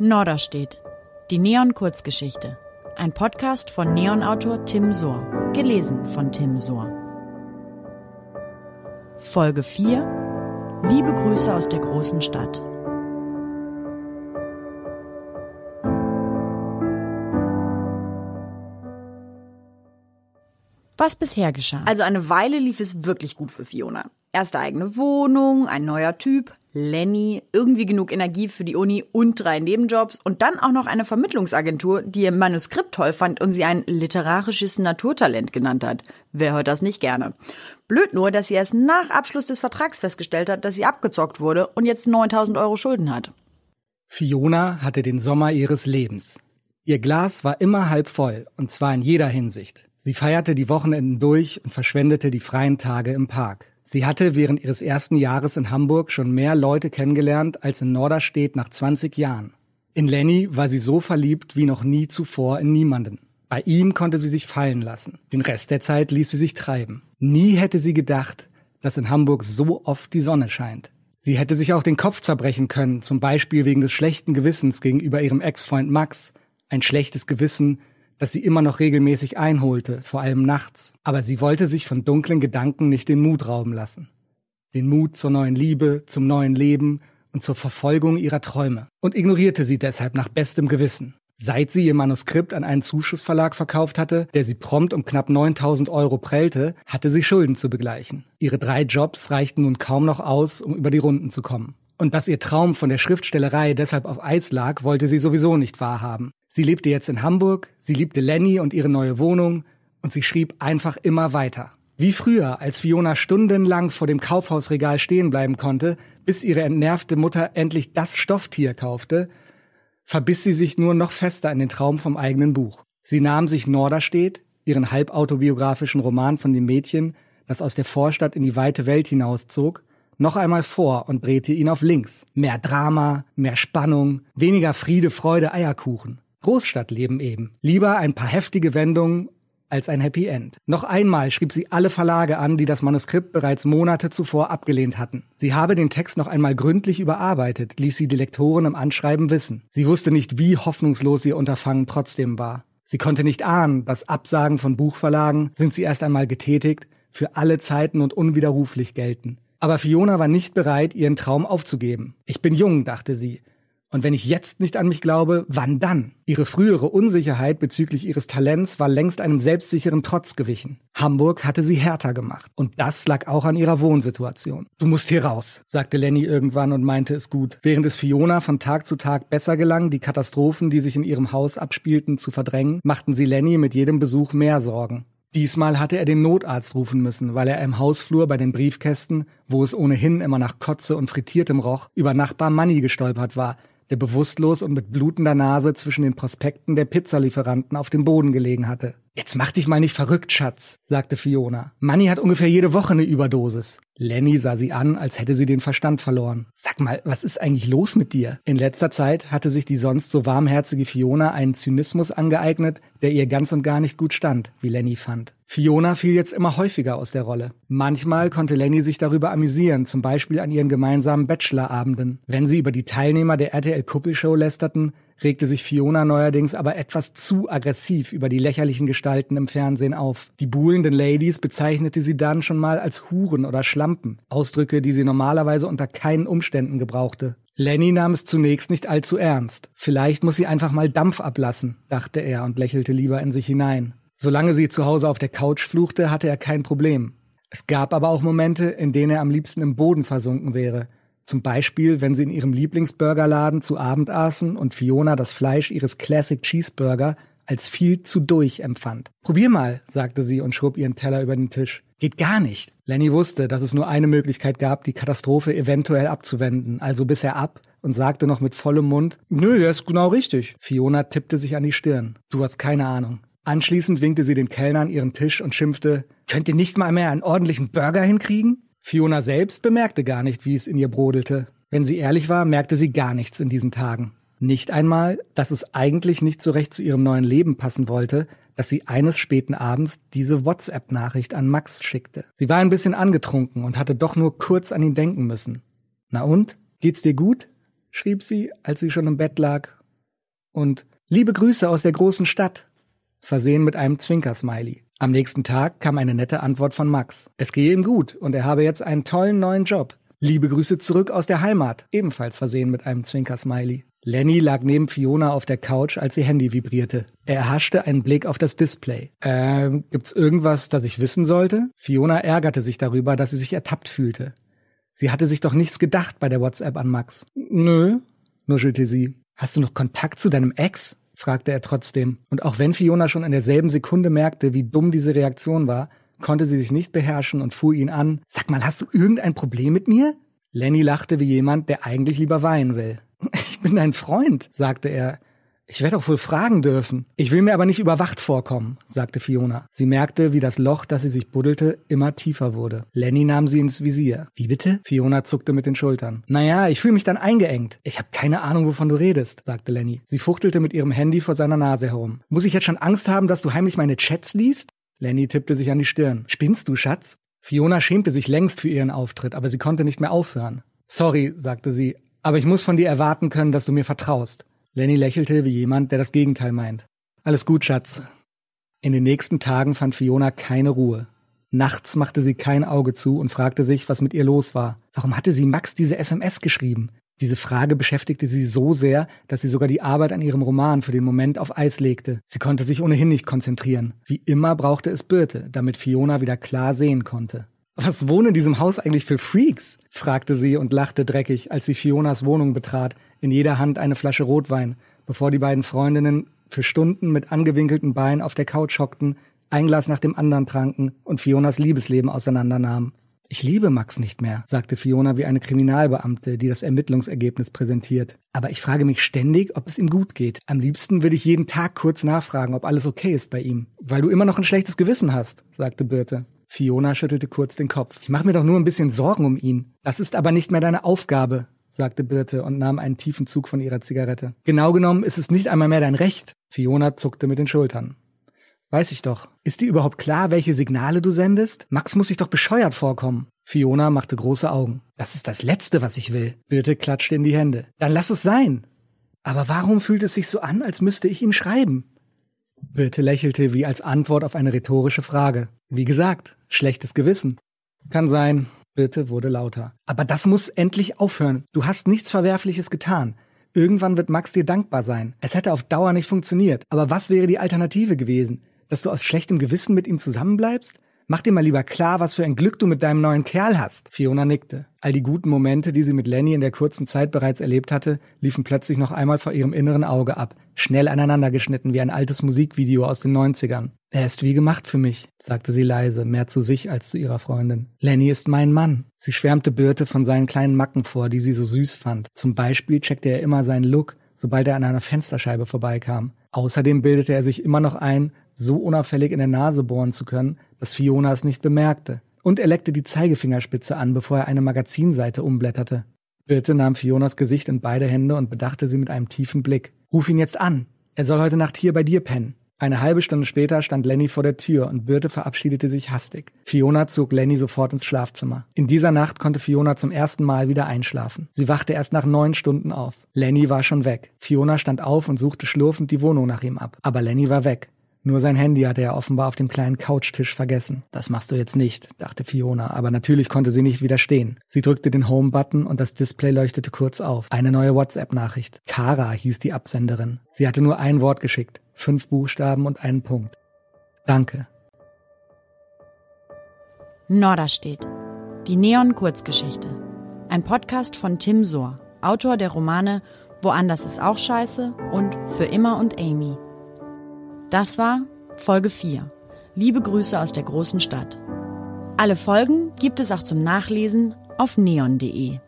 Norderstedt. Die Neon-Kurzgeschichte. Ein Podcast von Neon-Autor Tim Sohr. Gelesen von Tim Sohr. Folge 4. Liebe Grüße aus der großen Stadt. Was bisher geschah. Also eine Weile lief es wirklich gut für Fiona. Erste eigene Wohnung, ein neuer Typ, Lenny, irgendwie genug Energie für die Uni und drei Nebenjobs und dann auch noch eine Vermittlungsagentur, die ihr Manuskript toll fand und sie ein literarisches Naturtalent genannt hat. Wer hört das nicht gerne? Blöd nur, dass sie erst nach Abschluss des Vertrags festgestellt hat, dass sie abgezockt wurde und jetzt 9000 Euro Schulden hat. Fiona hatte den Sommer ihres Lebens. Ihr Glas war immer halb voll und zwar in jeder Hinsicht. Sie feierte die Wochenenden durch und verschwendete die freien Tage im Park. Sie hatte während ihres ersten Jahres in Hamburg schon mehr Leute kennengelernt als in Norderstedt nach 20 Jahren. In Lenny war sie so verliebt wie noch nie zuvor in niemanden. Bei ihm konnte sie sich fallen lassen. Den Rest der Zeit ließ sie sich treiben. Nie hätte sie gedacht, dass in Hamburg so oft die Sonne scheint. Sie hätte sich auch den Kopf zerbrechen können, zum Beispiel wegen des schlechten Gewissens gegenüber ihrem Ex-Freund Max. Ein schlechtes Gewissen, das sie immer noch regelmäßig einholte, vor allem nachts. Aber sie wollte sich von dunklen Gedanken nicht den Mut rauben lassen. Den Mut zur neuen Liebe, zum neuen Leben und zur Verfolgung ihrer Träume. Und ignorierte sie deshalb nach bestem Gewissen. Seit sie ihr Manuskript an einen Zuschussverlag verkauft hatte, der sie prompt um knapp 9000 Euro prellte, hatte sie Schulden zu begleichen. Ihre drei Jobs reichten nun kaum noch aus, um über die Runden zu kommen. Und dass ihr Traum von der Schriftstellerei deshalb auf Eis lag, wollte sie sowieso nicht wahrhaben. Sie lebte jetzt in Hamburg, sie liebte Lenny und ihre neue Wohnung und sie schrieb einfach immer weiter. Wie früher, als Fiona stundenlang vor dem Kaufhausregal stehen bleiben konnte, bis ihre entnervte Mutter endlich das Stofftier kaufte, verbiss sie sich nur noch fester in den Traum vom eigenen Buch. Sie nahm sich Norderstedt, ihren halbautobiografischen Roman von dem Mädchen, das aus der Vorstadt in die weite Welt hinauszog, noch einmal vor und drehte ihn auf links. Mehr Drama, mehr Spannung, weniger Friede, Freude, Eierkuchen. Großstadtleben eben. Lieber ein paar heftige Wendungen als ein Happy End. Noch einmal schrieb sie alle Verlage an, die das Manuskript bereits Monate zuvor abgelehnt hatten. Sie habe den Text noch einmal gründlich überarbeitet, ließ sie die Lektoren im Anschreiben wissen. Sie wusste nicht, wie hoffnungslos ihr Unterfangen trotzdem war. Sie konnte nicht ahnen, dass Absagen von Buchverlagen, sind sie erst einmal getätigt, für alle Zeiten und unwiderruflich gelten. Aber Fiona war nicht bereit, ihren Traum aufzugeben. Ich bin jung, dachte sie, und wenn ich jetzt nicht an mich glaube, wann dann? Ihre frühere Unsicherheit bezüglich ihres Talents war längst einem selbstsicheren Trotz gewichen. Hamburg hatte sie härter gemacht. Und das lag auch an ihrer Wohnsituation. Du musst hier raus, sagte Lenny irgendwann und meinte es gut. Während es Fiona von Tag zu Tag besser gelang, die Katastrophen, die sich in ihrem Haus abspielten, zu verdrängen, machten sie Lenny mit jedem Besuch mehr Sorgen. Diesmal hatte er den Notarzt rufen müssen, weil er im Hausflur bei den Briefkästen, wo es ohnehin immer nach Kotze und Frittiertem roch, über Nachbar Manny gestolpert war, der bewusstlos und mit blutender Nase zwischen den Prospekten der Pizzalieferanten auf dem Boden gelegen hatte. Jetzt mach dich mal nicht verrückt, Schatz, sagte Fiona. Manny hat ungefähr jede Woche eine Überdosis. Lenny sah sie an, als hätte sie den Verstand verloren. Sag mal, was ist eigentlich los mit dir? In letzter Zeit hatte sich die sonst so warmherzige Fiona einen Zynismus angeeignet, der ihr ganz und gar nicht gut stand, wie Lenny fand. Fiona fiel jetzt immer häufiger aus der Rolle. Manchmal konnte Lenny sich darüber amüsieren, zum Beispiel an ihren gemeinsamen Bachelorabenden. Wenn sie über die Teilnehmer der RTL-Kuppelshow lästerten, regte sich Fiona neuerdings aber etwas zu aggressiv über die lächerlichen Gestalten im Fernsehen auf. Die buhlenden Ladies bezeichnete sie dann schon mal als Huren oder Schlampen, Ausdrücke, die sie normalerweise unter keinen Umständen gebrauchte. Lenny nahm es zunächst nicht allzu ernst. Vielleicht muss sie einfach mal Dampf ablassen, dachte er und lächelte lieber in sich hinein. Solange sie zu Hause auf der Couch fluchte, hatte er kein Problem. Es gab aber auch Momente, in denen er am liebsten im Boden versunken wäre, zum Beispiel, wenn sie in ihrem Lieblingsburgerladen zu Abend aßen und Fiona das Fleisch ihres Classic Cheeseburger als viel zu durch empfand. Probier mal, sagte sie und schob ihren Teller über den Tisch. Geht gar nicht. Lenny wusste, dass es nur eine Möglichkeit gab, die Katastrophe eventuell abzuwenden, also biss er ab und sagte noch mit vollem Mund, nö, der ist genau richtig. Fiona tippte sich an die Stirn. Du hast keine Ahnung. Anschließend winkte sie den Kellnern ihren Tisch und schimpfte, könnt ihr nicht mal mehr einen ordentlichen Burger hinkriegen? Fiona selbst bemerkte gar nicht, wie es in ihr brodelte. Wenn sie ehrlich war, merkte sie gar nichts in diesen Tagen. Nicht einmal, dass es eigentlich nicht so recht zu ihrem neuen Leben passen wollte, dass sie eines späten Abends diese WhatsApp-Nachricht an Max schickte. Sie war ein bisschen angetrunken und hatte doch nur kurz an ihn denken müssen. Na und? Geht's dir gut? schrieb sie, als sie schon im Bett lag und liebe Grüße aus der großen Stadt, versehen mit einem Zwinkersmiley. Am nächsten Tag kam eine nette Antwort von Max. Es gehe ihm gut und er habe jetzt einen tollen neuen Job. Liebe Grüße zurück aus der Heimat, ebenfalls versehen mit einem Zwinkersmiley. Lenny lag neben Fiona auf der Couch, als ihr Handy vibrierte. Er erhaschte einen Blick auf das Display. Ähm, gibt's irgendwas, das ich wissen sollte? Fiona ärgerte sich darüber, dass sie sich ertappt fühlte. Sie hatte sich doch nichts gedacht bei der WhatsApp an Max. Nö, nuschelte sie. Hast du noch Kontakt zu deinem Ex? Fragte er trotzdem. Und auch wenn Fiona schon in derselben Sekunde merkte, wie dumm diese Reaktion war, konnte sie sich nicht beherrschen und fuhr ihn an. Sag mal, hast du irgendein Problem mit mir? Lenny lachte wie jemand, der eigentlich lieber weinen will. Ich bin dein Freund, sagte er. Ich werde auch wohl fragen dürfen. Ich will mir aber nicht überwacht vorkommen, sagte Fiona. Sie merkte, wie das Loch, das sie sich buddelte, immer tiefer wurde. Lenny nahm sie ins Visier. Wie bitte? Fiona zuckte mit den Schultern. Naja, ich fühle mich dann eingeengt. Ich habe keine Ahnung, wovon du redest, sagte Lenny. Sie fuchtelte mit ihrem Handy vor seiner Nase herum. Muss ich jetzt schon Angst haben, dass du heimlich meine Chats liest? Lenny tippte sich an die Stirn. Spinnst du, Schatz? Fiona schämte sich längst für ihren Auftritt, aber sie konnte nicht mehr aufhören. Sorry, sagte sie, aber ich muss von dir erwarten können, dass du mir vertraust. Lenny lächelte wie jemand, der das Gegenteil meint. Alles gut, Schatz. In den nächsten Tagen fand Fiona keine Ruhe. Nachts machte sie kein Auge zu und fragte sich, was mit ihr los war. Warum hatte sie Max diese SMS geschrieben? Diese Frage beschäftigte sie so sehr, dass sie sogar die Arbeit an ihrem Roman für den Moment auf Eis legte. Sie konnte sich ohnehin nicht konzentrieren. Wie immer brauchte es Birte, damit Fiona wieder klar sehen konnte. Was wohnen in diesem Haus eigentlich für Freaks? fragte sie und lachte dreckig, als sie Fionas Wohnung betrat, in jeder Hand eine Flasche Rotwein, bevor die beiden Freundinnen für Stunden mit angewinkelten Beinen auf der Couch hockten, ein Glas nach dem anderen tranken und Fionas Liebesleben auseinandernahmen. Ich liebe Max nicht mehr, sagte Fiona wie eine Kriminalbeamte, die das Ermittlungsergebnis präsentiert. Aber ich frage mich ständig, ob es ihm gut geht. Am liebsten würde ich jeden Tag kurz nachfragen, ob alles okay ist bei ihm. Weil du immer noch ein schlechtes Gewissen hast, sagte Birte. Fiona schüttelte kurz den Kopf. Ich mache mir doch nur ein bisschen Sorgen um ihn. Das ist aber nicht mehr deine Aufgabe, sagte Birte und nahm einen tiefen Zug von ihrer Zigarette. Genau genommen ist es nicht einmal mehr dein Recht. Fiona zuckte mit den Schultern. Weiß ich doch. Ist dir überhaupt klar, welche Signale du sendest? Max muss sich doch bescheuert vorkommen. Fiona machte große Augen. Das ist das Letzte, was ich will. Birte klatschte in die Hände. Dann lass es sein. Aber warum fühlt es sich so an, als müsste ich ihm schreiben? Birte lächelte wie als Antwort auf eine rhetorische Frage. Wie gesagt, schlechtes Gewissen. Kann sein. Birte wurde lauter. Aber das muss endlich aufhören. Du hast nichts Verwerfliches getan. Irgendwann wird Max dir dankbar sein. Es hätte auf Dauer nicht funktioniert. Aber was wäre die Alternative gewesen? Dass du aus schlechtem Gewissen mit ihm zusammenbleibst? Mach dir mal lieber klar, was für ein Glück du mit deinem neuen Kerl hast. Fiona nickte. All die guten Momente, die sie mit Lenny in der kurzen Zeit bereits erlebt hatte, liefen plötzlich noch einmal vor ihrem inneren Auge ab, schnell aneinandergeschnitten wie ein altes Musikvideo aus den 90ern. Er ist wie gemacht für mich, sagte sie leise, mehr zu sich als zu ihrer Freundin. Lenny ist mein Mann. Sie schwärmte Birte von seinen kleinen Macken vor, die sie so süß fand. Zum Beispiel checkte er immer seinen Look, sobald er an einer Fensterscheibe vorbeikam. Außerdem bildete er sich immer noch ein, so unauffällig in der Nase bohren zu können, dass Fiona es nicht bemerkte. Und er leckte die Zeigefingerspitze an, bevor er eine Magazinseite umblätterte. Birte nahm Fionas Gesicht in beide Hände und bedachte sie mit einem tiefen Blick. Ruf ihn jetzt an. Er soll heute Nacht hier bei dir pennen. Eine halbe Stunde später stand Lenny vor der Tür und Birte verabschiedete sich hastig. Fiona zog Lenny sofort ins Schlafzimmer. In dieser Nacht konnte Fiona zum ersten Mal wieder einschlafen. Sie wachte erst nach neun Stunden auf. Lenny war schon weg. Fiona stand auf und suchte schlurfend die Wohnung nach ihm ab. Aber Lenny war weg. Nur sein Handy hatte er offenbar auf dem kleinen Couchtisch vergessen. Das machst du jetzt nicht, dachte Fiona, aber natürlich konnte sie nicht widerstehen. Sie drückte den Home-Button und das Display leuchtete kurz auf. Eine neue WhatsApp-Nachricht. Kara hieß die Absenderin. Sie hatte nur ein Wort geschickt, fünf Buchstaben und einen Punkt. Danke. Norderstedt. Die Neon-Kurzgeschichte. Ein Podcast von Tim Sohr, Autor der Romane Woanders ist auch scheiße und Für immer und Amy. Das war Folge 4. Liebe Grüße aus der großen Stadt. Alle Folgen gibt es auch zum Nachlesen auf neon.de.